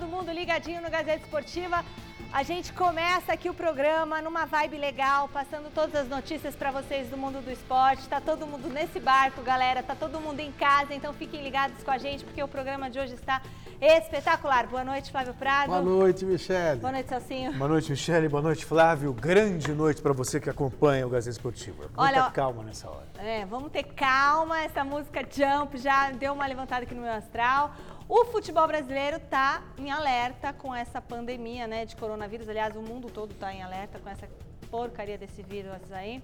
todo mundo ligadinho no Gazeta Esportiva. A gente começa aqui o programa numa vibe legal, passando todas as notícias para vocês do mundo do esporte. Tá todo mundo nesse barco, galera. Tá todo mundo em casa, então fiquem ligados com a gente porque o programa de hoje está espetacular. Boa noite, Flávio Prado. Boa noite, Michele. Boa noite, Celcinho. Boa noite, Michele. Boa noite, Flávio. Grande noite para você que acompanha o Gazeta Esportiva. Muita Olha, calma nessa hora. É, vamos ter calma. Essa música Jump já deu uma levantada aqui no meu astral. O futebol brasileiro está em alerta com essa pandemia né, de coronavírus. Aliás, o mundo todo está em alerta com essa porcaria desse vírus aí.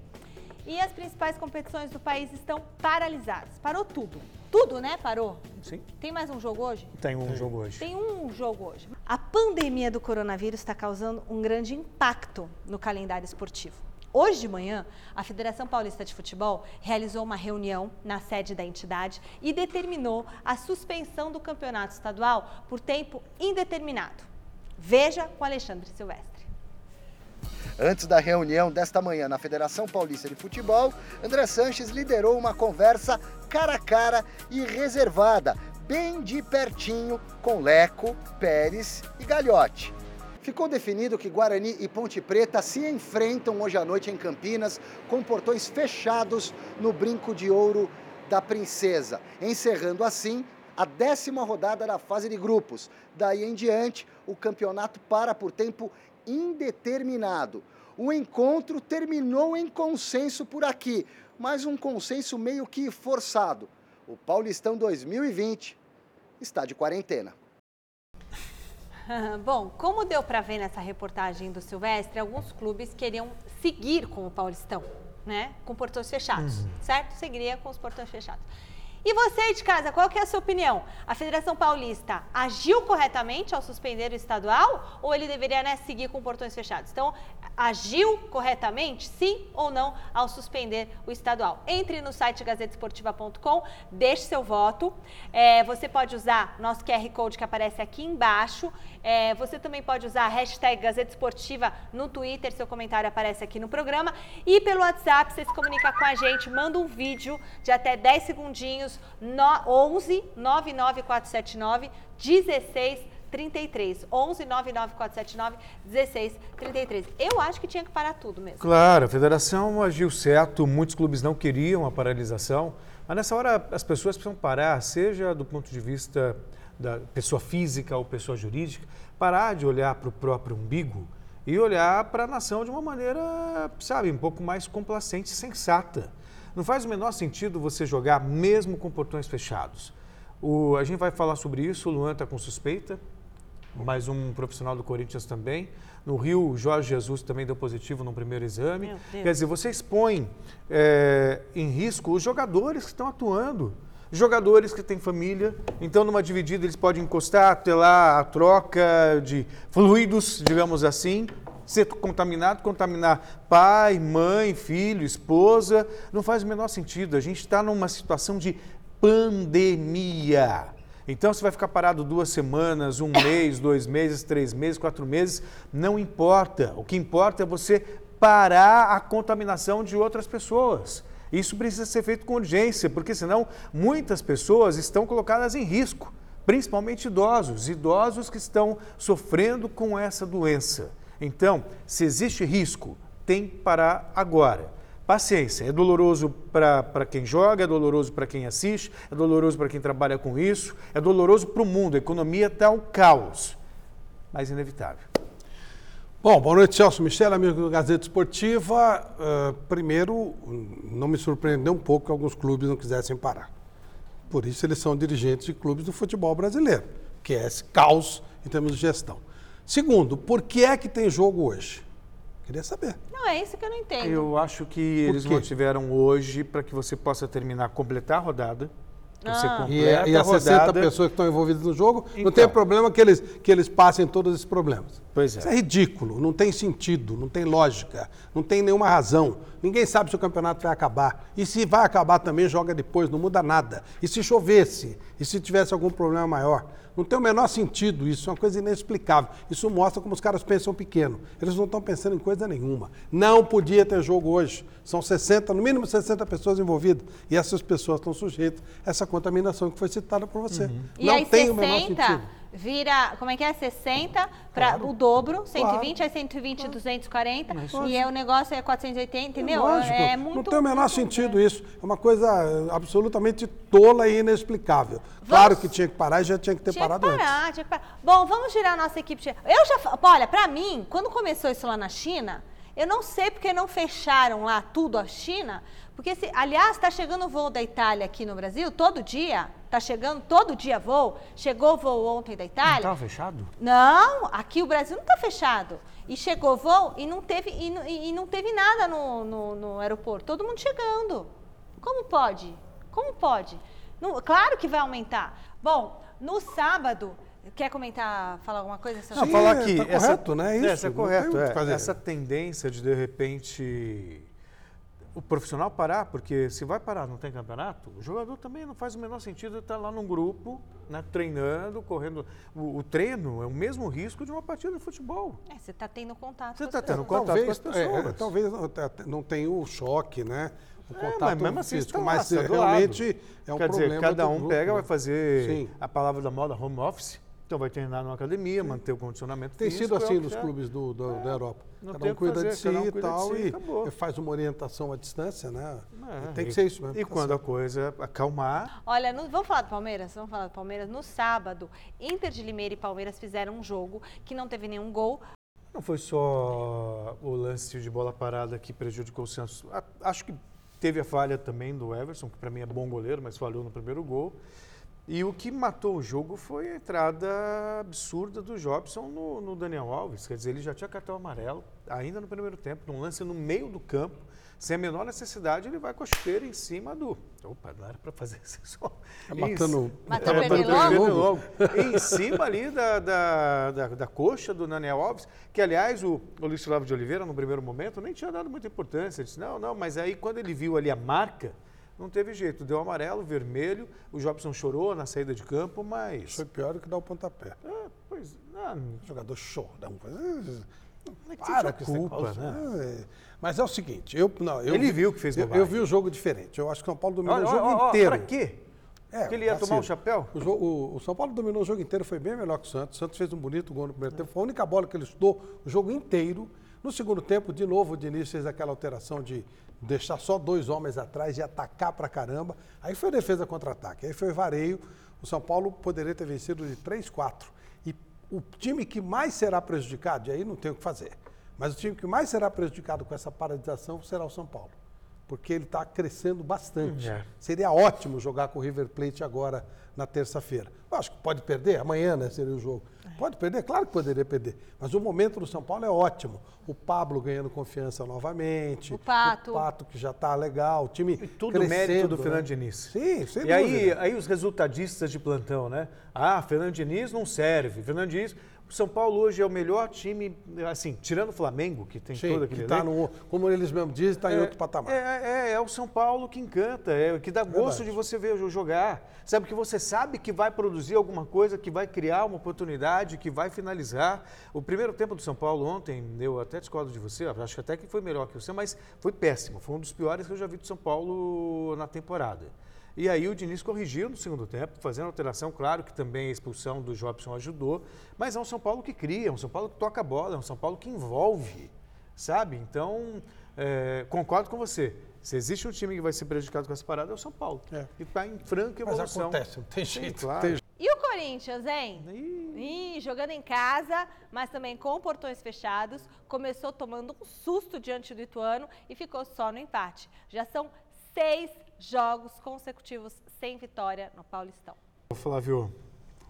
E as principais competições do país estão paralisadas. Parou tudo. Tudo, né? Parou? Sim. Tem mais um jogo hoje? Tem um Tem. jogo hoje. Tem um jogo hoje. A pandemia do coronavírus está causando um grande impacto no calendário esportivo. Hoje de manhã, a Federação Paulista de Futebol realizou uma reunião na sede da entidade e determinou a suspensão do campeonato estadual por tempo indeterminado. Veja com Alexandre Silvestre. Antes da reunião desta manhã na Federação Paulista de Futebol, André Sanches liderou uma conversa cara a cara e reservada, bem de pertinho, com Leco, Pérez e Galhote. Ficou definido que Guarani e Ponte Preta se enfrentam hoje à noite em Campinas, com portões fechados no Brinco de Ouro da Princesa, encerrando assim a décima rodada da fase de grupos. Daí em diante, o campeonato para por tempo indeterminado. O encontro terminou em consenso por aqui, mas um consenso meio que forçado. O Paulistão 2020 está de quarentena. Bom, como deu para ver nessa reportagem do Silvestre, alguns clubes queriam seguir com o Paulistão, né? Com portões fechados, uhum. certo? Seguiria com os portões fechados. E você aí de casa, qual que é a sua opinião? A Federação Paulista agiu corretamente ao suspender o estadual ou ele deveria né, seguir com portões fechados? Então, agiu corretamente, sim ou não, ao suspender o estadual? Entre no site gazetesportiva.com, deixe seu voto. É, você pode usar nosso QR Code que aparece aqui embaixo. É, você também pode usar a hashtag Gazeta Esportiva no Twitter, seu comentário aparece aqui no programa. E pelo WhatsApp, você se comunica com a gente, manda um vídeo de até 10 segundinhos no, 11 99479 1633. 11 99479 1633. Eu acho que tinha que parar tudo mesmo. Claro, a federação agiu certo, muitos clubes não queriam a paralisação, mas nessa hora as pessoas precisam parar, seja do ponto de vista da pessoa física ou pessoa jurídica, parar de olhar para o próprio umbigo e olhar para a nação de uma maneira, sabe, um pouco mais complacente sensata. Não faz o menor sentido você jogar mesmo com portões fechados. O, a gente vai falar sobre isso, o Luan está com suspeita, mais um profissional do Corinthians também. No Rio, o Jorge Jesus também deu positivo no primeiro exame. Quer dizer, você expõe é, em risco os jogadores que estão atuando. Jogadores que têm família, então numa dividida eles podem encostar, ter lá a troca de fluidos, digamos assim, ser contaminado, contaminar pai, mãe, filho, esposa, não faz o menor sentido. A gente está numa situação de pandemia. Então, você vai ficar parado duas semanas, um mês, dois meses, três meses, quatro meses, não importa. O que importa é você parar a contaminação de outras pessoas. Isso precisa ser feito com urgência, porque senão muitas pessoas estão colocadas em risco, principalmente idosos, idosos que estão sofrendo com essa doença. Então, se existe risco, tem que parar agora. Paciência, é doloroso para quem joga, é doloroso para quem assiste, é doloroso para quem trabalha com isso, é doloroso para o mundo. A economia está um caos, mas inevitável. Bom, boa noite, Celso Michel, amigo do Gazeta Esportiva. Uh, primeiro, não me surpreendeu um pouco que alguns clubes não quisessem parar. Por isso, eles são dirigentes de clubes do futebol brasileiro, que é esse caos em termos de gestão. Segundo, por que é que tem jogo hoje? Queria saber. Não, é isso que eu não entendo. Eu acho que eles mantiveram hoje para que você possa terminar, completar a rodada. Você ah. e, e as 60 pessoas que estão envolvidas no jogo, então, não tem problema que eles, que eles passem todos esses problemas. Pois é. Isso é ridículo, não tem sentido, não tem lógica, não tem nenhuma razão. Ninguém sabe se o campeonato vai acabar. E se vai acabar também, joga depois, não muda nada. E se chovesse? E se tivesse algum problema maior? Não tem o menor sentido isso, é uma coisa inexplicável. Isso mostra como os caras pensam pequeno. Eles não estão pensando em coisa nenhuma. Não podia ter jogo hoje. São 60, no mínimo 60 pessoas envolvidas. E essas pessoas estão sujeitas a essa contaminação que foi citada por você. Uhum. Não tem 60, o menor sentido. Vira, como é que é? 60 para o dobro, 120 é 120, 240 e é, o negócio é 480, entendeu? Lógico, é muito não tem o menor sentido isso. É uma coisa eh, absolutamente tola e inexplicável. Claro que tinha que parar e já tinha que ter Tinha que parado antes. parar, tinha que parar. Bom, vamos girar a nossa equipe. Eu já, olha, pra mim, quando começou isso lá na China, eu não sei porque não fecharam lá tudo a China, porque se, aliás, está chegando voo da Itália aqui no Brasil todo dia, tá chegando todo dia voo. Chegou voo ontem da Não Itália. estava fechado? Não, aqui o Brasil não está fechado. E chegou voo e não teve, e, não- e não teve nada no, no, no aeroporto. Todo mundo chegando. Como pode? Como pode? Não- claro que vai aumentar. Bom, no sábado, quer comentar, falar alguma coisa? Não, Sim, falar é, que tá correto, né? Isso, Essa é não tem correto. é. fazer. Essa tendência de, de repente, o profissional parar, porque se vai parar, não tem campeonato, o jogador também não faz o menor sentido estar lá num grupo, né, treinando, correndo. O, o treino é o mesmo risco de uma partida de futebol. É, você está tendo contato Você com tá as tendo pessoas. contato com as Talvez, é, pessoas. é, talvez não te- não tenha o choque, né? O É, contato mas mesmo assim, físico, está lá, mas está do realmente é um Quer problema dizer, cada um grupo, pega, né? vai fazer Sim. a palavra da moda home office, então vai treinar numa academia, manter o condicionamento Tem físico. sido é assim que nos é. clubes do, do- da Europa. não Cada um cuida de fazer, si cada um e cuida de tal, si, e acabou. faz uma orientação à distância, né? É, tem que e- ser isso mesmo. E tá quando a coisa acalmar, Olha, no- vamos falar do Palmeiras? Vamos falar do Palmeiras. No sábado, Inter de Limeira e Palmeiras fizeram um jogo que não teve nenhum gol. não foi só o lance de bola parada que prejudicou o Santos. A- Acho que teve a falha também do Everson, que para mim é bom goleiro, mas falhou no primeiro gol. E o que matou o jogo foi a entrada absurda do Jobson no, no Daniel Alves. Quer dizer, ele já tinha cartão amarelo, ainda no primeiro tempo, num lance no meio do campo. Sem a menor necessidade, ele vai com a chuteira em cima do. Opa, não era para fazer isso. só. Matando- Matou É, o pernilongo? matando o pernilongo. em cima ali da, da, da, da coxa do Daniel Alves, que aliás o, o Luiz Flávio de Oliveira, no primeiro momento, nem tinha dado muita importância. Ele disse, não, não, mas aí quando ele viu ali a marca, não teve jeito. Deu amarelo, vermelho, o Jobson chorou na saída de campo, mas. Foi pior do que dar o pontapé. É, pois, não, O jogador chorão. Não é que Para culpa, né? É. Mas é o seguinte, eu, não, eu Ele vi- viu que fez eu, bobagem. eu vi o jogo diferente. Eu acho que o São Paulo dominou Olha, o jogo ó, ó, inteiro. Pra quê? É, Porque ele ia vacilo. tomar um chapéu? O, o- o São Paulo dominou o jogo inteiro, foi bem melhor que o Santos. O Santos fez um bonito gol no primeiro tempo. Foi a única bola que ele estudou o jogo inteiro. No segundo tempo, de novo, o Diniz fez aquela alteração de deixar só dois homens atrás e atacar pra caramba. Aí foi defesa contra-ataque. Aí foi vareio. O São Paulo poderia ter vencido de 3-4. E o time que mais será prejudicado, e aí não tem o que fazer, mas o time que mais será prejudicado com essa paralisação será o São Paulo. Porque ele está crescendo bastante. É. Seria ótimo jogar com o River Plate agora na terça-feira. Eu Acho que pode perder, amanhã né, seria o jogo. Pode perder? Claro que poderia perder. Mas o momento do São Paulo é ótimo. O Pablo ganhando confiança novamente. O Pato. O Pato que já está legal. O time E tudo crescendo, mérito do né? Fernando Diniz. Sim, sem E aí, dúvida. aí os resultadistas de plantão, né? Ah, Fernando Diniz não serve. Fernando Diniz. O São Paulo hoje é o melhor time, assim, tirando o Flamengo, que tem Sim, todo aquele que tá no, como eles mesmos dizem, está em outro patamar. É, é, é o São Paulo que encanta, é o que dá gosto Verdade. de você ver jogar. Sabe que você sabe que vai produzir alguma coisa, que vai criar uma oportunidade, que vai finalizar. O primeiro tempo do São Paulo ontem, eu até discordo de você, acho até que foi melhor que você, mas foi péssimo. Foi um dos piores que eu já vi do São Paulo na temporada. E aí o Diniz corrigiu no segundo tempo, fazendo alteração, claro que também a expulsão do Jobson ajudou, mas é um São Paulo que cria, é um São Paulo que toca a bola, é um São Paulo que envolve, sabe? Então, é, concordo com você. Se existe um time que vai ser prejudicado com essa parada, é o São Paulo. É. E está em franca Mas evolução. acontece, não tem Sim, jeito. claro. tem E o Corinthians, hein? Ih. Ih, jogando em casa, mas também com portões fechados, começou tomando um susto diante do Ituano e ficou só no empate. Já são seis jogos consecutivos sem vitória no Paulistão. Ô, Flávio,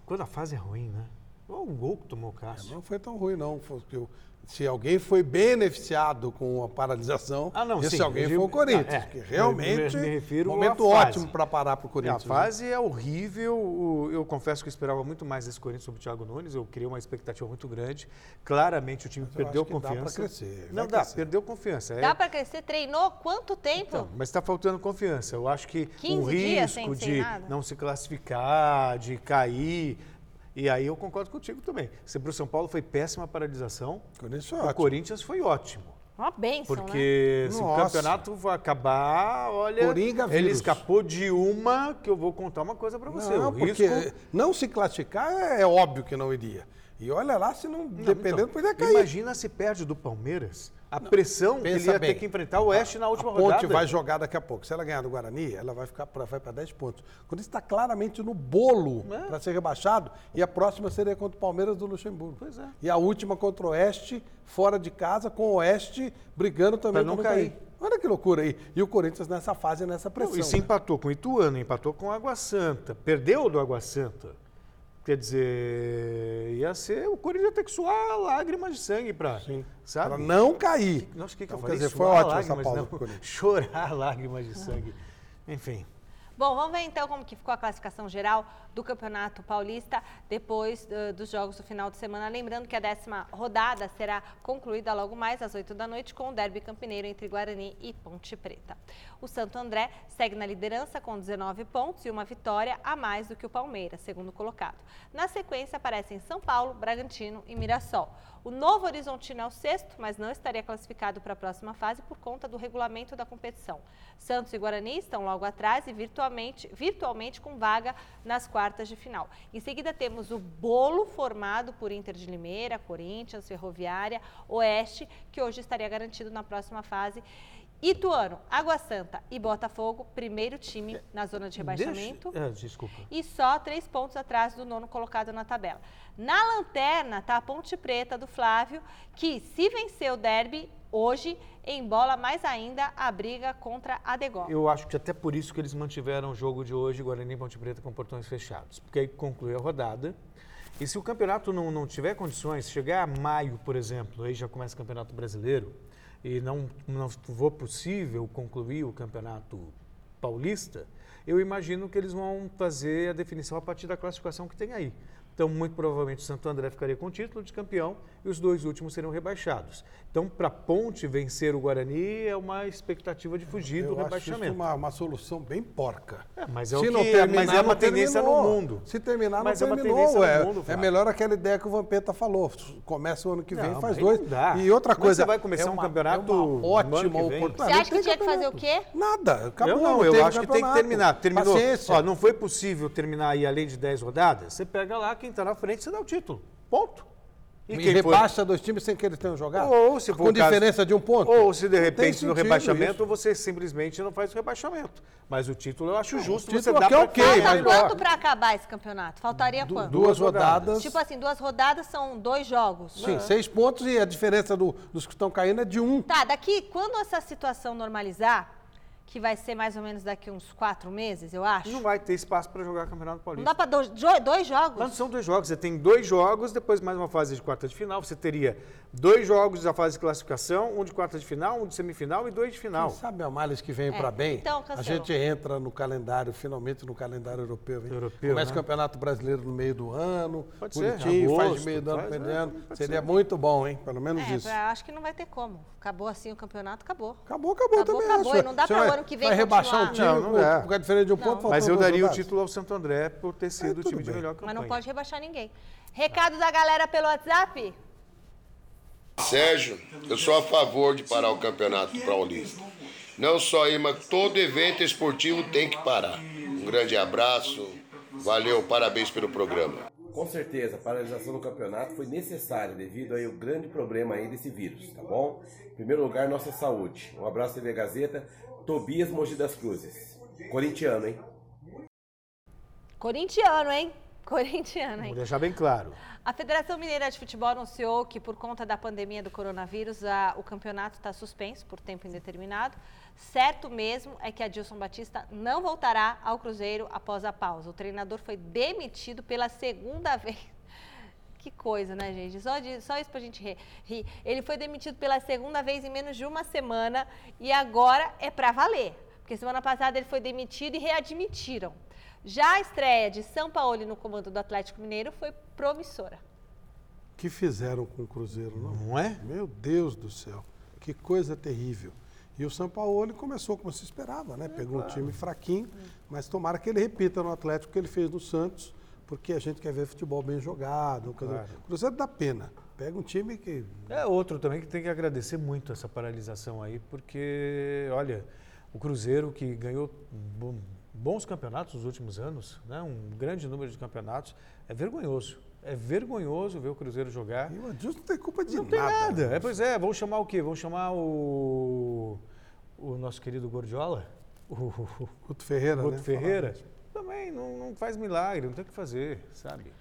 quando a fase é ruim, né? Olha o gol que tomou o Cássio. Não foi tão ruim, não. Foi que o- Se alguém foi beneficiado com a paralisação, Ah, não, esse sim, alguém eu foi o digo- Corinthians, ah, é. que realmente Me- me refiro momento ótimo para parar para o A Corinthians. né? fase é horrível. Eu confesso que eu esperava muito mais desse Corinthians sobre o Thiago Nunes. Eu criei uma expectativa muito grande. Claramente o time eu perdeu acho que dá confiança. crescer, Não dá, crescer. perdeu confiança. É- Dá pra crescer? Treinou quanto tempo? Então, mas está faltando confiança. Eu acho que 15 o risco de nada? não se classificar, de cair. E aí eu concordo contigo também. Se para o São Paulo foi péssima a paralisação, O Corinthians foi o ótimo. Corinthians foi ótimo. Uma benção, né? Porque se o Nossa. campeonato vai acabar, olha, Coringa ele vírus. escapou de uma que eu vou contar uma coisa pra você. Não, o porque risco... não se classificar é, é óbvio que não iria. E olha lá, se não, dependendo, Então, podia cair. Imagina se perde do Palmeiras. A pressão que ele ia bem. ter que enfrentar o Oeste na última a Ponte rodada. vai jogar daqui a pouco. Se ela ganhar do Guarani, ela vai ficar pra, vai para 10 pontos. Quando está claramente no bolo É. para ser rebaixado, e a próxima seria contra o Palmeiras do Luxemburgo. Pois é. E a última contra o Oeste, fora de casa, com o Oeste brigando também Pra não pra cair. Olha que loucura aí. E o Corinthians nessa fase, nessa pressão. Não, e se né? empatou com o Ituano, empatou com o Água Santa, perdeu do Água Santa. Quer dizer, ia ser o Corinthians ia ter que suar lágrimas de sangue para, sabe? Pra não cair. Nossa, o que, que eu falei? Quer dizer, foi ótimo essa pausa não. Chorar lágrimas de sangue. Enfim. Bom, vamos ver então como que ficou a classificação geral do Campeonato Paulista depois eh, dos jogos do final de semana. Lembrando que a décima rodada será concluída logo mais às 8 da noite com o derby campineiro entre Guarani e Ponte Preta. O Santo André segue na liderança com 19 pontos e uma vitória a mais do que o Palmeiras, segundo colocado. Na sequência aparecem São Paulo, Bragantino e Mirassol. O Novo Horizontino é o sexto, mas não estaria classificado para a próxima fase por conta do regulamento da competição. Santos e Guarani estão logo atrás e virtualmente, virtualmente com vaga nas quartas de final. Em seguida temos o bolo formado por Inter de Limeira, Corinthians, Ferroviária, Oeste, que hoje estaria garantido na próxima fase. Ituano, Água Santa e Botafogo, primeiro time na zona de rebaixamento Deixa... É, desculpa. e só três pontos atrás do nono colocado na tabela. Na lanterna está a Ponte Preta do Flávio, que se vencer o derby hoje, embola mais ainda a briga contra a Degol. Eu acho que até por isso que eles mantiveram o jogo de hoje, Guarani e Ponte Preta, com portões fechados. Porque aí conclui a rodada. E se o campeonato não, não tiver condições, chegar a maio, por exemplo, aí já começa o Campeonato Brasileiro, e não, não for possível concluir o Campeonato Paulista, eu imagino que eles vão fazer a definição a partir da classificação que tem aí. Então, muito provavelmente, o Santo André ficaria com o título de campeão e os dois últimos seriam rebaixados. Então, para a Ponte vencer o Guarani é uma expectativa de fugir do Eu acho rebaixamento. isso uma, uma solução bem porca. É, mas é o Se que não é, terminar, mas é uma não tendência terminou. no mundo. Se terminar, Mas é não uma terminou. tendência é, no mundo, é melhor aquela ideia que o Vampeta falou. Começa o ano que vem, Não, faz mas dois. E outra é coisa. você vai começar é um uma, campeonato é uma ótima que vem? oportunidade. Você acha que tinha que fazer o quê? Nada. Acabou, eu não, eu acho que tem que campeonato. terminar. Terminou. Paciência. Ó, não foi possível terminar aí além de 10 rodadas? Você pega lá quem está na frente, você dá o título. Ponto. E, quem for- rebaixa dois times sem que eles tenham jogado? Ou se for Com o caso- diferença de um ponto? Ou se de repente no rebaixamento isso. você simplesmente não faz o rebaixamento. Mas o título eu acho justo você título dar aqui é pra ok, Falta mas- quanto para acabar esse campeonato? Faltaria Du- quanto? Duas rodadas. Tipo assim, duas rodadas são dois jogos. Sim, seis pontos e a diferença do- dos que estão caindo é de um. Tá, daqui, quando essa situação normalizar, que vai ser mais ou menos daqui uns quatro meses, eu acho. Não vai ter espaço para jogar Campeonato Não Paulista. dá para dois, dois jogos? Mas não são dois jogos, você tem dois jogos, depois mais uma fase de quarta de final. Você teria dois jogos da fase de classificação, um de quarta de final, um de semifinal e dois de final. Quem sabe a males que vem É, para bem, então, a gente entra no calendário, finalmente no calendário europeu. hein? Europeu, Começa né? o Campeonato Brasileiro no meio do ano, Pode ser, bonitinho, faz agosto, de meio do ano, faz, meio do é, ano. Seria ser. muito bom, hein? Pelo menos É, isso. pra- acho que não vai ter como. Acabou assim o campeonato, acabou. Acabou, acabou, Acabou, também. acabou, acho. e não dá pra o ano que vem Vai rebaixar o time Não, não por, dá. por causa diferença de um Não. ponto, Mas eu daria o título ao Santo André por ter sido o time de melhor campanha. Mas não pode rebaixar ninguém. Recado da galera pelo WhatsApp? Sérgio, eu sou a favor de parar o campeonato paulista. Não só aí, mas todo evento esportivo tem que parar. Um grande abraço, valeu, parabéns pelo programa. Com certeza, a paralisação do campeonato foi necessária devido aí ao grande problema aí desse vírus, tá bom? Em primeiro lugar, nossa saúde. Um abraço TV Gazeta, Tobias Mogi das Cruzes. Corintiano, hein? Corintiano, hein? Corintiano, hein? Vou deixar bem claro. A Federação Mineira de Futebol anunciou que, por conta da pandemia do coronavírus, a- o campeonato está suspenso por tempo indeterminado. Certo mesmo é que Adilson Batista não voltará ao Cruzeiro após a pausa. O treinador foi demitido pela segunda vez. Que coisa, né, gente? Só, de- só isso pra gente rir. Ele foi demitido pela segunda vez em menos de uma semana e agora é pra valer. Porque semana passada ele foi demitido e readmitiram. Já a estreia de São Paulo no comando do Atlético Mineiro foi promissora. que fizeram com o Cruzeiro, não? Não é? Meu Deus do céu, que coisa terrível. E o São Paulo começou como se esperava, né? Pegou um time fraquinho, mas tomara que ele repita no Atlético o que ele fez no Santos, porque a gente quer ver futebol bem jogado. Claro. O Cruzeiro dá pena. pega um time que. É outro também que tem que agradecer muito essa paralisação aí, porque, olha, o Cruzeiro que ganhou bons campeonatos nos últimos anos, né? um grande número de campeonatos, é vergonhoso. É vergonhoso ver o Cruzeiro jogar. E o Adilson não tem culpa de não nada. Não tem nada. É, pois é, vamos chamar o quê? Vamos chamar o, o nosso querido Gordiola? O Guto Ferreira, Guto né? Ferreira. Também não, não faz milagre, não tem o que fazer, sabe?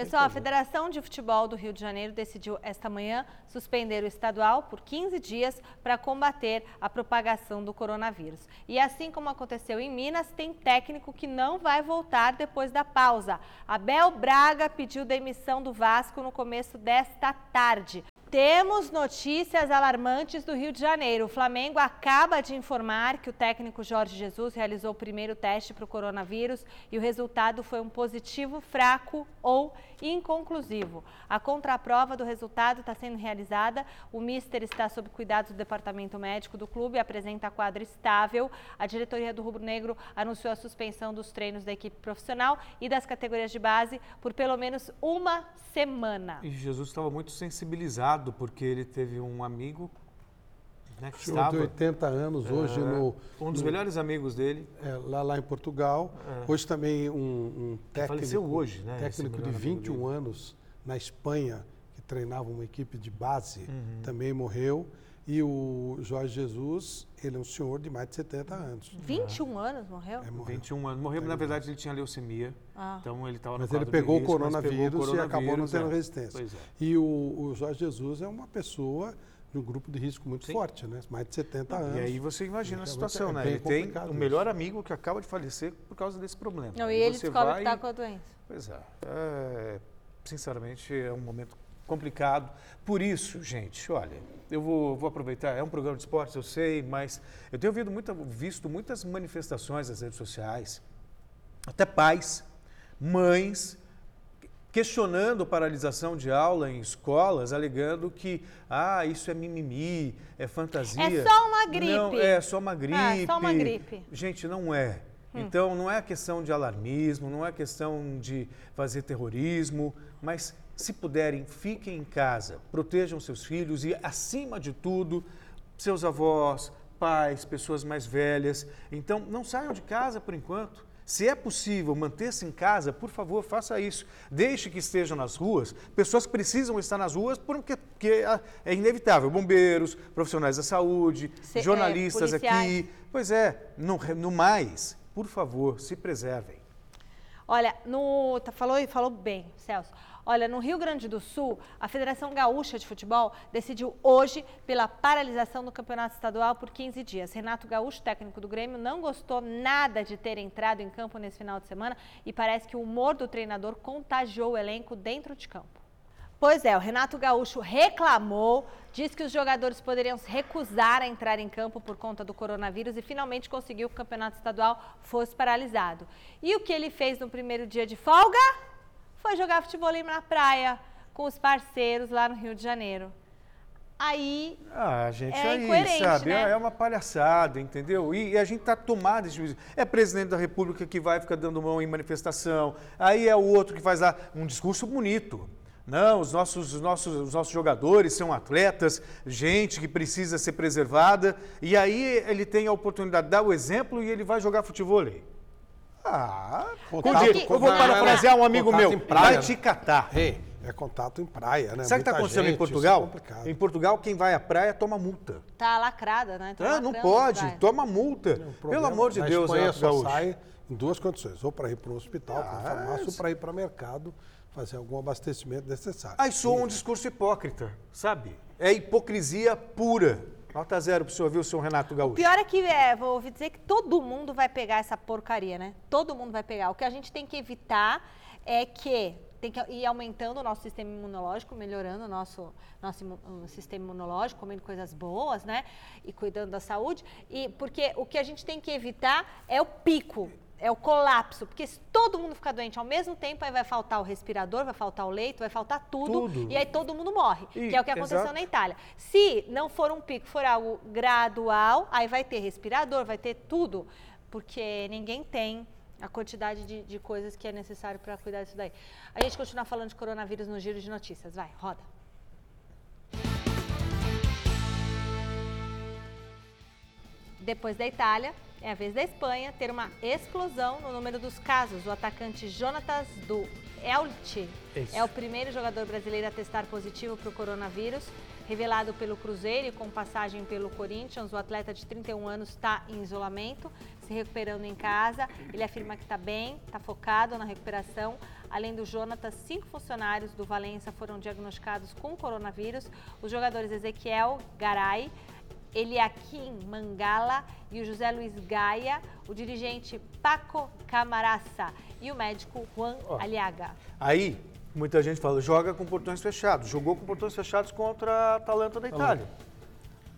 Pessoal, a Federação de Futebol do Rio de Janeiro decidiu esta manhã suspender o estadual por 15 dias para combater a propagação do coronavírus. E assim como aconteceu em Minas, tem técnico que não vai voltar depois da pausa. Abel Braga pediu demissão do Vasco no começo desta tarde. Temos notícias alarmantes do Rio de Janeiro. O Flamengo acaba de informar que o técnico Jorge Jesus realizou o primeiro teste para o coronavírus e o resultado foi um positivo fraco ou inconclusivo. A contraprova do resultado está sendo realizada. O Mister está sob cuidado do departamento médico do clube e apresenta quadro estável. A diretoria do Rubro Negro anunciou a suspensão dos treinos da equipe profissional e das categorias de base por pelo menos uma semana. E Jesus estava muito sensibilizado porque ele teve um amigo né, que estava... de 80 anos, hoje é, no... Um dos no, melhores amigos dele. É, lá, lá em Portugal. É. Hoje também um, um técnico... Faleceu hoje, né? Técnico de 21 anos na Espanha, que treinava uma equipe de base, uhum. também morreu. E o Jorge Jesus, ele é um senhor de mais de 70 anos. 21 anos morreu? É, morreu. 21 anos. Morreu, é, na verdade, ele tinha leucemia. Ah. Então ele estava no Mas ele pegou, risco, o coronavírus pegou o coronavírus e acabou não tendo é. resistência. É. E o, o, Jorge Jesus é uma pessoa de um grupo de risco muito Sim. forte, né? Mais de 70 anos. E aí você imagina a situação, é né? Ele tem o melhor amigo que acaba de falecer por causa desse problema. Não, e ele descobre vai... que está com a doença. Pois é. é. Sinceramente, é um momento complicado. Por isso, gente, olha, eu vou, vou, aproveitar, é um programa de esportes, eu sei, mas eu tenho visto, muita, visto muitas manifestações nas redes sociais, até pais, mães, questionando a paralisação de aula em escolas, alegando que, ah, isso é mimimi, é fantasia. É só uma gripe. Não, é só uma gripe. É só uma gripe. Gente, não é. Hum. Então, não é questão de alarmismo, não é questão de fazer terrorismo, mas se puderem, fiquem em casa, protejam seus filhos e, acima de tudo, seus avós, pais, pessoas mais velhas. Então, não saiam de casa por enquanto. Se é possível manter-se em casa, por favor, faça isso. Deixe que estejam nas ruas pessoas que precisam estar nas ruas porque, porque é inevitável. Bombeiros, profissionais da saúde, Se, jornalistas é, aqui. Pois é, no, no mais, por favor, se preservem. Olha, no, tá, falou, falou bem, Celso. Olha, no Rio Grande do Sul, a Federação Gaúcha de Futebol decidiu hoje pela paralisação do campeonato estadual por 15 dias. Renato Gaúcho, técnico do Grêmio, não gostou nada de ter entrado em campo nesse final de semana e parece que o humor do treinador contagiou o elenco dentro de campo. Pois é, o Renato Gaúcho reclamou, disse que os jogadores poderiam se recusar a entrar em campo por conta do coronavírus e finalmente conseguiu que o campeonato estadual fosse paralisado. E o que ele fez no primeiro dia de folga? Foi jogar futebol na praia com os parceiros lá no Rio de Janeiro. Aí. Ah, gente, é aí, sabe? Né? É uma palhaçada, entendeu? E, e a gente tá tomado de juízo. É presidente da República que vai ficar dando mão em manifestação. Aí é o outro que faz lá um discurso bonito. Não, os nossos, os nossos, os nossos jogadores são atletas, gente que precisa ser preservada. E aí ele tem a oportunidade de dar o exemplo e ele vai jogar futebol. Ah, contato, eu vou parafrasear um amigo meu. Praia, vai te catar. É contato em praia, né? Sabe o que está acontecendo gente, em Portugal? É em Portugal, quem vai à praia toma multa. Tá lacrada, né? Ah, não pode, toma multa. Não, Pelo amor de Deus, Espanha só sai em duas condições: ou para ir para o hospital, ah, para a farmácia, ou para ir para o mercado fazer algum abastecimento necessário. Aí soa um discurso hipócrita, sabe? É hipocrisia pura. Nota zero para o senhor, viu, senhor Renato Gaúcho? O pior é que, é, vou ouvir dizer que todo mundo vai pegar essa porcaria, né? Todo mundo vai pegar. O que a gente tem que evitar é que tem que ir aumentando o nosso sistema imunológico, melhorando o nosso, nosso sistema imunológico, comendo coisas boas, né? E cuidando da saúde. E porque o que a gente tem que evitar é o pico é o colapso, porque se todo mundo ficar doente ao mesmo tempo, aí vai faltar o respirador, vai faltar o leito, vai faltar tudo, tudo. e aí todo mundo morre, e, que é o que aconteceu exato. na Itália. Se não for um pico, for algo gradual, aí vai ter respirador, vai ter tudo, porque ninguém tem a quantidade de, de coisas que é necessário para cuidar disso daí. A gente continua falando de coronavírus no giro de notícias. Vai, roda. Depois da Itália, é a vez da Espanha ter uma explosão no número dos casos. O atacante Jonatas do Elche Isso. é o primeiro jogador brasileiro a testar positivo para o coronavírus. Revelado pelo Cruzeiro e com passagem pelo Corinthians, o atleta de 31 anos está em isolamento, se recuperando em casa. Ele afirma que está bem, está focado na recuperação. Além do Jonatas, cinco funcionários do Valência foram diagnosticados com coronavírus. Os jogadores Ezequiel Garay, Eliakim Mangala e o José Luiz Gaia, o dirigente Paco Camaraça e o médico Juan Ó. Aliaga. Aí, muita gente fala, joga com portões fechados. Jogou com portões fechados contra a Atalanta da Itália.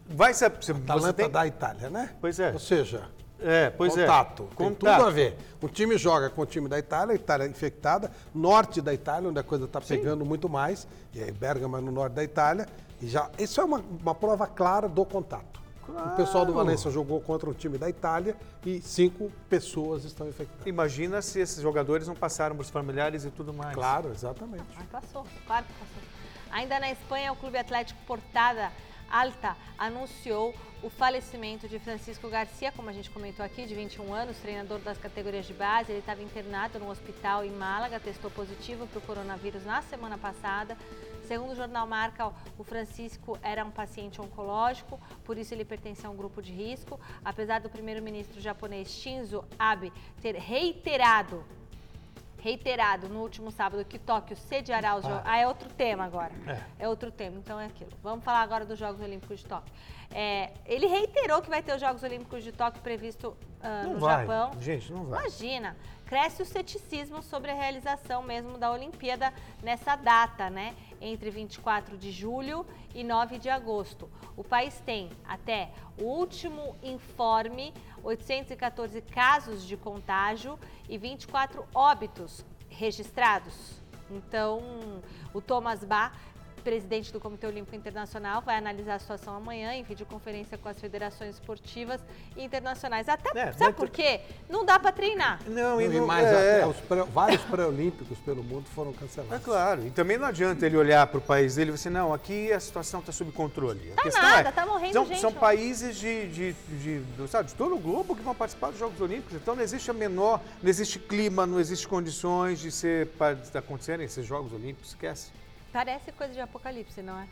Vai ser... Você, você Talenta tem... da Itália, né? Pois é. Ou seja, É, pois contato. é. Tem Contato. tudo a ver. O time joga com o time da Itália, a Itália infectada, norte da Itália, onde a coisa está pegando muito mais, e aí Bergamo é no norte da Itália, e já. Isso é uma, uma prova clara do contato. O pessoal do Claro. Valência jogou contra o time da Itália e cinco pessoas estão infectadas. Imagina se esses jogadores não passaram para os familiares e tudo mais. Claro, exatamente. Mas passou, claro que passou. Ainda na Espanha, o Clube Atlético Portada Alta anunciou o falecimento de Francisco Garcia, como a gente comentou aqui, de 21 anos, treinador das categorias de base. Ele estava internado no hospital em Málaga, testou positivo para o coronavírus na semana passada. Segundo o jornal Marca, o Francisco era um paciente oncológico, por isso ele pertence a um grupo de risco. Apesar do primeiro-ministro japonês Shinzo Abe ter reiterado reiterado no último sábado que Tóquio sediará os Jogos. Ah, é outro tema agora. É. outro tema, então é aquilo. Vamos falar agora dos Jogos Olímpicos de Tóquio. É, ele reiterou que vai ter os Jogos Olímpicos de Tóquio previsto Não no vai. Japão. Gente, não vai. Imagina, cresce o ceticismo sobre a realização mesmo da Olimpíada nessa data, né? Entre 24 de julho e 9 de agosto. O país tem, até o último informe, 814 casos de contágio e 24 óbitos registrados. Então, o Thomas Bach, presidente do Comitê Olímpico Internacional, vai analisar a situação amanhã em videoconferência com as federações esportivas e internacionais. Até, É, sabe por quê? Não dá para treinar. Não, E e não, mais, é, até os pré- vários pré-olímpicos pelo mundo foram cancelados. É claro, e também não adianta ele olhar para o país dele e dizer, não, aqui a situação está sob controle. A Tá questão nada, é, tá morrendo são, gente, São países de, de, de, do- sabe, de todo o globo que vão participar dos Jogos Olímpicos, então não existe a menor, não existe clima, não existe condições de ser, para de acontecerem esses Jogos Olímpicos, esquece. Parece coisa de apocalipse, não é?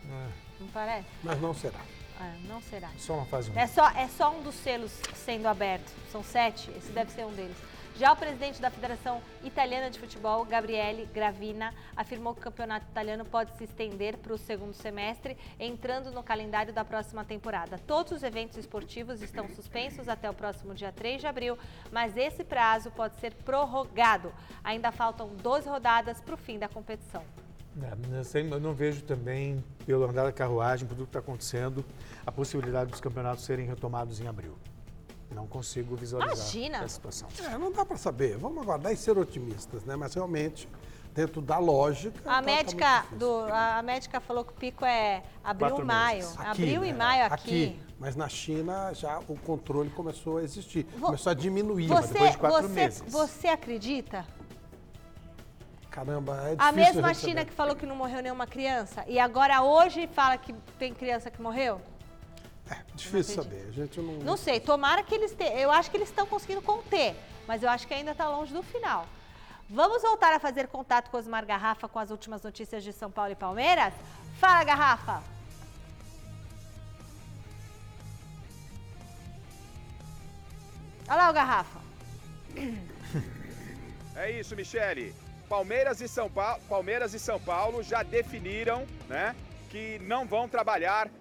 Não parece? Mas não será. É, não será. Só uma fase É só, é só um dos selos sendo aberto. São sete, esse deve ser um deles. Já o presidente da Federação Italiana de Futebol, Gabriele Gravina, afirmou que o campeonato italiano pode se estender para o segundo semestre, entrando no calendário da próxima temporada. Todos os eventos esportivos estão suspensos até o próximo dia 3 de abril, mas esse prazo pode ser prorrogado. Ainda faltam 12 rodadas para o fim da competição. É, eu sei, eu não vejo também, pelo andar da carruagem, por tudo que está acontecendo, a possibilidade dos campeonatos serem retomados em abril. Não consigo visualizar Imagina! essa situação. É, não dá para saber. Vamos aguardar e ser otimistas, né? Mas realmente, dentro da lógica. A tá- tá médica, do, a médica falou que o pico é abril, Quatro maio. Aqui, abril e né? maio aqui. Mas na China já o controle começou a existir. Vo- começou a diminuir. Você, depois de quatro você, meses. você acredita? Caramba, é difícil. A mesma gente China saber. que falou que não morreu nenhuma criança e agora hoje fala que tem criança que morreu? É difícil Não saber. A gente não. Não sei, tomara que eles tenham. Eu acho que eles estão conseguindo conter, mas eu acho que ainda está longe do final. Vamos voltar a fazer contato com Osmar Garrafa com as últimas notícias de São Paulo e Palmeiras? Fala, Garrafa! Olha lá o Garrafa. É isso, Michele. Palmeiras e São Paulo, Palmeiras e São Paulo já definiram, né, que não vão trabalhar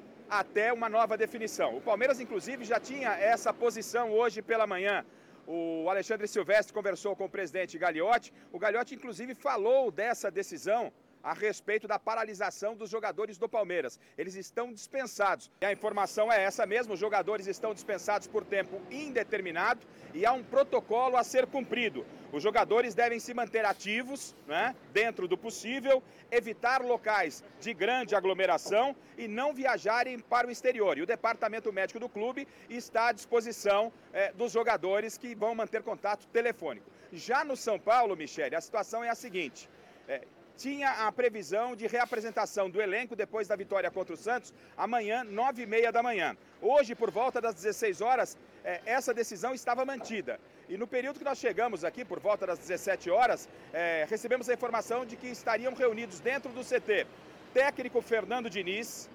até uma nova definição. O Palmeiras inclusive já tinha essa posição hoje pela manhã. O Alexandre Silvestre conversou com o presidente Gagliotti. O Gagliotti inclusive falou dessa decisão a respeito da paralisação dos jogadores do Palmeiras. Eles estão dispensados. E a informação é essa mesmo: os jogadores estão dispensados por tempo indeterminado e há um protocolo a ser cumprido. Os jogadores devem se manter ativos, né, dentro do possível, evitar locais de grande aglomeração e não viajarem para o exterior. E o departamento médico do clube está à disposição eh, dos jogadores que vão manter contato telefônico. Já no São Paulo, Michele, a situação é a seguinte. eh, tinha a previsão de reapresentação do elenco depois da vitória contra o Santos, amanhã, nove e meia da manhã. Hoje, por volta das 16 horas, é, essa decisão estava mantida. E no período que nós chegamos aqui, por volta das 17 horas, é, recebemos a informação de que estariam reunidos dentro do CT técnico Fernando Diniz,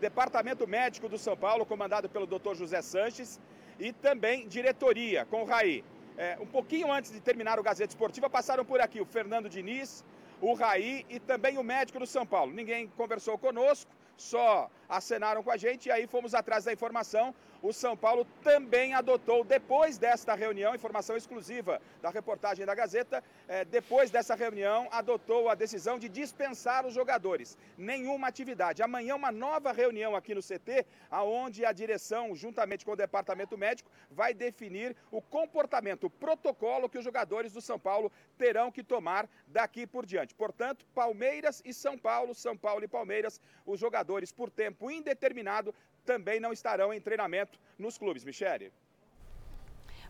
departamento médico do São Paulo, comandado pelo Dr. José Sanches, e também diretoria, com o Raí. É, um pouquinho antes de terminar o Gazeta Esportiva, passaram por aqui o Fernando Diniz, o Raí e também o médico do São Paulo. Ninguém conversou conosco, só acenaram com a gente e aí fomos atrás da informação. O São Paulo também adotou, depois desta reunião, informação exclusiva da reportagem da Gazeta, é, depois dessa reunião, adotou a decisão de dispensar os jogadores. Nenhuma atividade. Amanhã, uma nova reunião aqui no CT, aonde a direção, juntamente com o departamento médico, vai definir o comportamento, o protocolo que os jogadores do São Paulo terão que tomar daqui por diante. Portanto, Palmeiras e São Paulo, São Paulo e Palmeiras, os jogadores por tempo indeterminado também não estarão em treinamento nos clubes. Michele.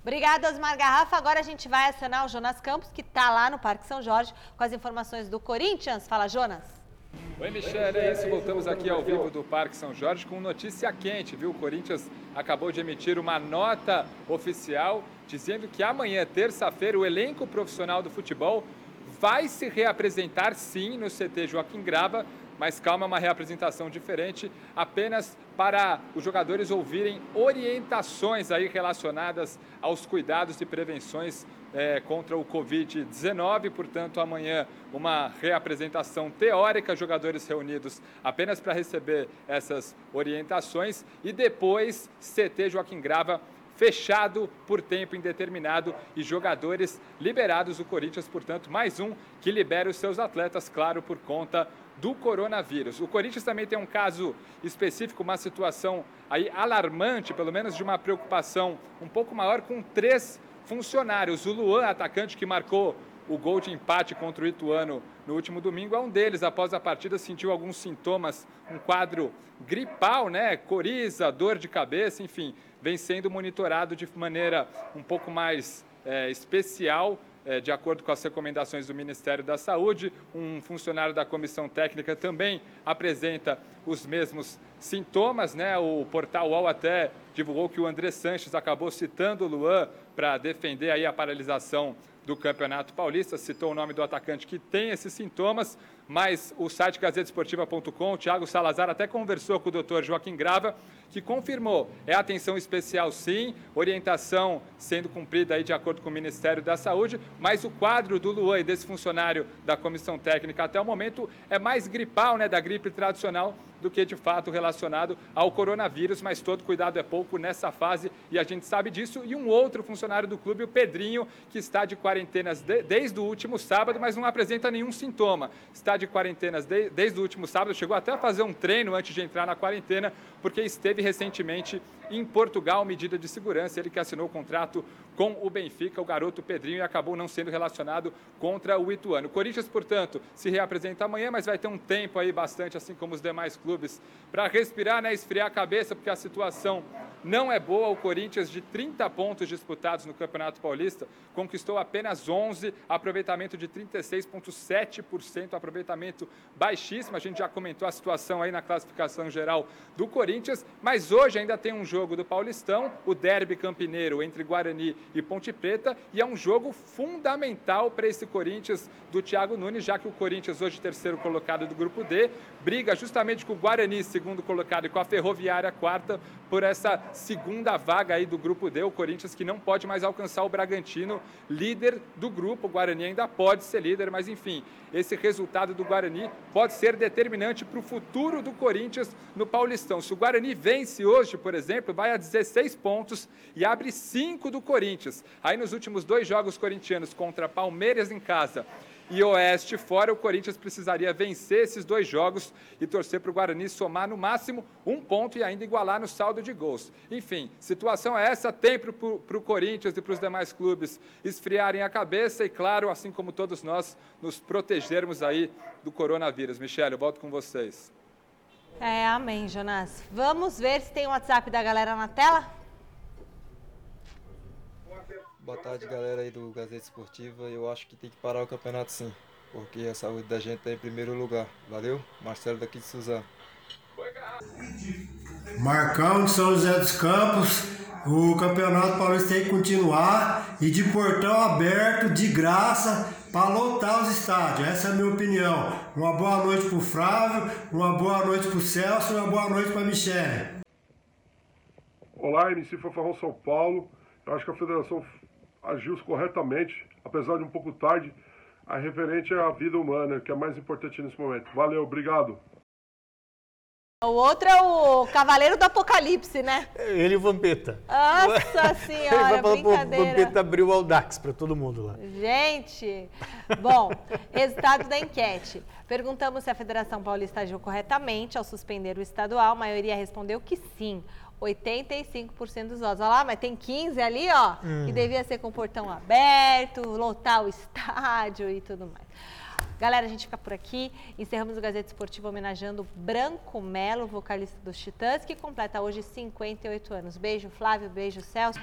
Obrigada, Osmar Garrafa. Agora a gente vai acionar o Jonas Campos, que está lá no Parque São Jorge, com as informações do Corinthians. Fala, Jonas. Oi, Michele, é isso. Voltamos aqui ao vivo do Parque São Jorge com notícia quente, viu? O Corinthians acabou de emitir uma nota oficial dizendo que amanhã, terça-feira, o elenco profissional do futebol vai se reapresentar sim no CT Joaquim Grava mas calma, é uma reapresentação diferente, apenas para os jogadores ouvirem orientações aí relacionadas aos cuidados e prevenções é, contra o Covid-19. Portanto, amanhã uma reapresentação teórica, jogadores reunidos apenas para receber essas orientações e depois CT Joaquim Grava fechado por tempo indeterminado e jogadores liberados. O Corinthians, portanto, mais um que libera os seus atletas, claro, por conta do coronavírus. O Corinthians também tem um caso específico, uma situação aí alarmante, pelo menos de uma preocupação um pouco maior com três funcionários. O Luan, atacante que marcou o gol de empate contra o Ituano no último domingo, é um deles. Após a partida, sentiu alguns sintomas, um quadro gripal, né? Coriza, dor de cabeça, enfim, vem sendo monitorado de maneira um pouco mais é, especial de acordo com as recomendações do Ministério da Saúde. Um funcionário da comissão técnica também apresenta os mesmos sintomas, né? O portal UOL até divulgou que o André Sanches acabou citando o Luan para defender aí a paralisação do Campeonato Paulista, citou o nome do atacante que tem esses sintomas, mas o site gazetesportiva.com, Thiago Salazar até conversou com o doutor Joaquim Grava, que confirmou, é atenção especial sim, orientação sendo cumprida aí de acordo com o Ministério da Saúde, mas o quadro do Luan e desse funcionário da comissão técnica até o momento é mais gripal, né, da gripe tradicional, do que de fato relacionado ao coronavírus, mas todo cuidado é pouco nessa fase e a gente sabe disso. E um outro funcionário do clube, o Pedrinho, que está de quarentenas de, desde o último sábado, mas não apresenta nenhum sintoma. Está de quarentenas de, desde o último sábado, chegou até a fazer um treino antes de entrar na quarentena, porque esteve recentemente em Portugal, medida de segurança. Ele que assinou o contrato com o Benfica, o garoto Pedrinho, e acabou não sendo relacionado contra o Ituano. O Corinthians, portanto, se reapresenta amanhã, mas vai ter um tempo aí bastante, assim como os demais clubes, para respirar, né, esfriar a cabeça, porque a situação não é boa. O Corinthians, de 30 pontos disputados no Campeonato Paulista, conquistou apenas 11, aproveitamento de 36,7%, aproveitamento baixíssimo. A gente já comentou a situação aí na classificação geral do Corinthians, mas hoje ainda tem um jogo do Paulistão, o Derby Campineiro entre Guarani e Ponte Preta, e é um jogo fundamental para esse Corinthians do Thiago Nunes, já que o Corinthians, hoje terceiro colocado do grupo D, briga justamente com o Guarani, segundo colocado, e com a Ferroviária, quarta, por essa segunda vaga aí do grupo D. O Corinthians que não pode mais alcançar o Bragantino, líder do grupo. O Guarani ainda pode ser líder, mas enfim, esse resultado do Guarani pode ser determinante para o futuro do Corinthians no Paulistão. Se o Guarani vence hoje, por exemplo, vai a 16 pontos e abre 5 do Corinthians. Aí nos últimos dois jogos corintianos contra Palmeiras em casa e Oeste fora, o Corinthians precisaria vencer esses dois jogos e torcer para o Guarani somar no máximo um ponto e ainda igualar no saldo de gols. Enfim, situação é essa, tempo para o Corinthians e para os demais clubes esfriarem a cabeça e, claro, assim como todos nós, nos protegermos aí do coronavírus. Michele, eu volto com vocês. É, amém, Jonas. Vamos ver se tem o WhatsApp da galera na tela? Boa tarde, galera aí do Gazeta Esportiva. Eu acho que tem que parar o campeonato sim, porque a saúde da gente está em primeiro lugar. Valeu? Marcelo daqui de Suzano. Marcão de São José dos Campos. O Campeonato Paulista tem que continuar e de portão aberto, de graça, para lotar os estádios. Essa é a minha opinião. Uma boa noite para o Flávio, uma boa noite para o Celso e uma boa noite para a Michele. Olá, MC Fanfarrão São Paulo. Eu acho que a federação agiu corretamente, apesar de um pouco tarde, a referente à vida humana, que é mais importante nesse momento. Valeu, obrigado. O outro é o Cavaleiro do Apocalipse, né? Ele e o Vampeta. Nossa senhora, Ele vai brincadeira. O Vampeta abriu o Audax para todo mundo lá. Gente, bom, resultado da enquete. Perguntamos se a Federação Paulista agiu corretamente ao suspender o estadual. A maioria respondeu que sim. 85% dos votos. Olha lá, mas tem 15 ali, ó, hum. que devia ser com o portão aberto, lotar o estádio e tudo mais. Galera, a gente fica por aqui. Encerramos o Gazeta Esportiva homenageando Branco Melo, vocalista dos Titãs, que completa hoje 58 anos. Beijo, Flávio. Beijo, Celso.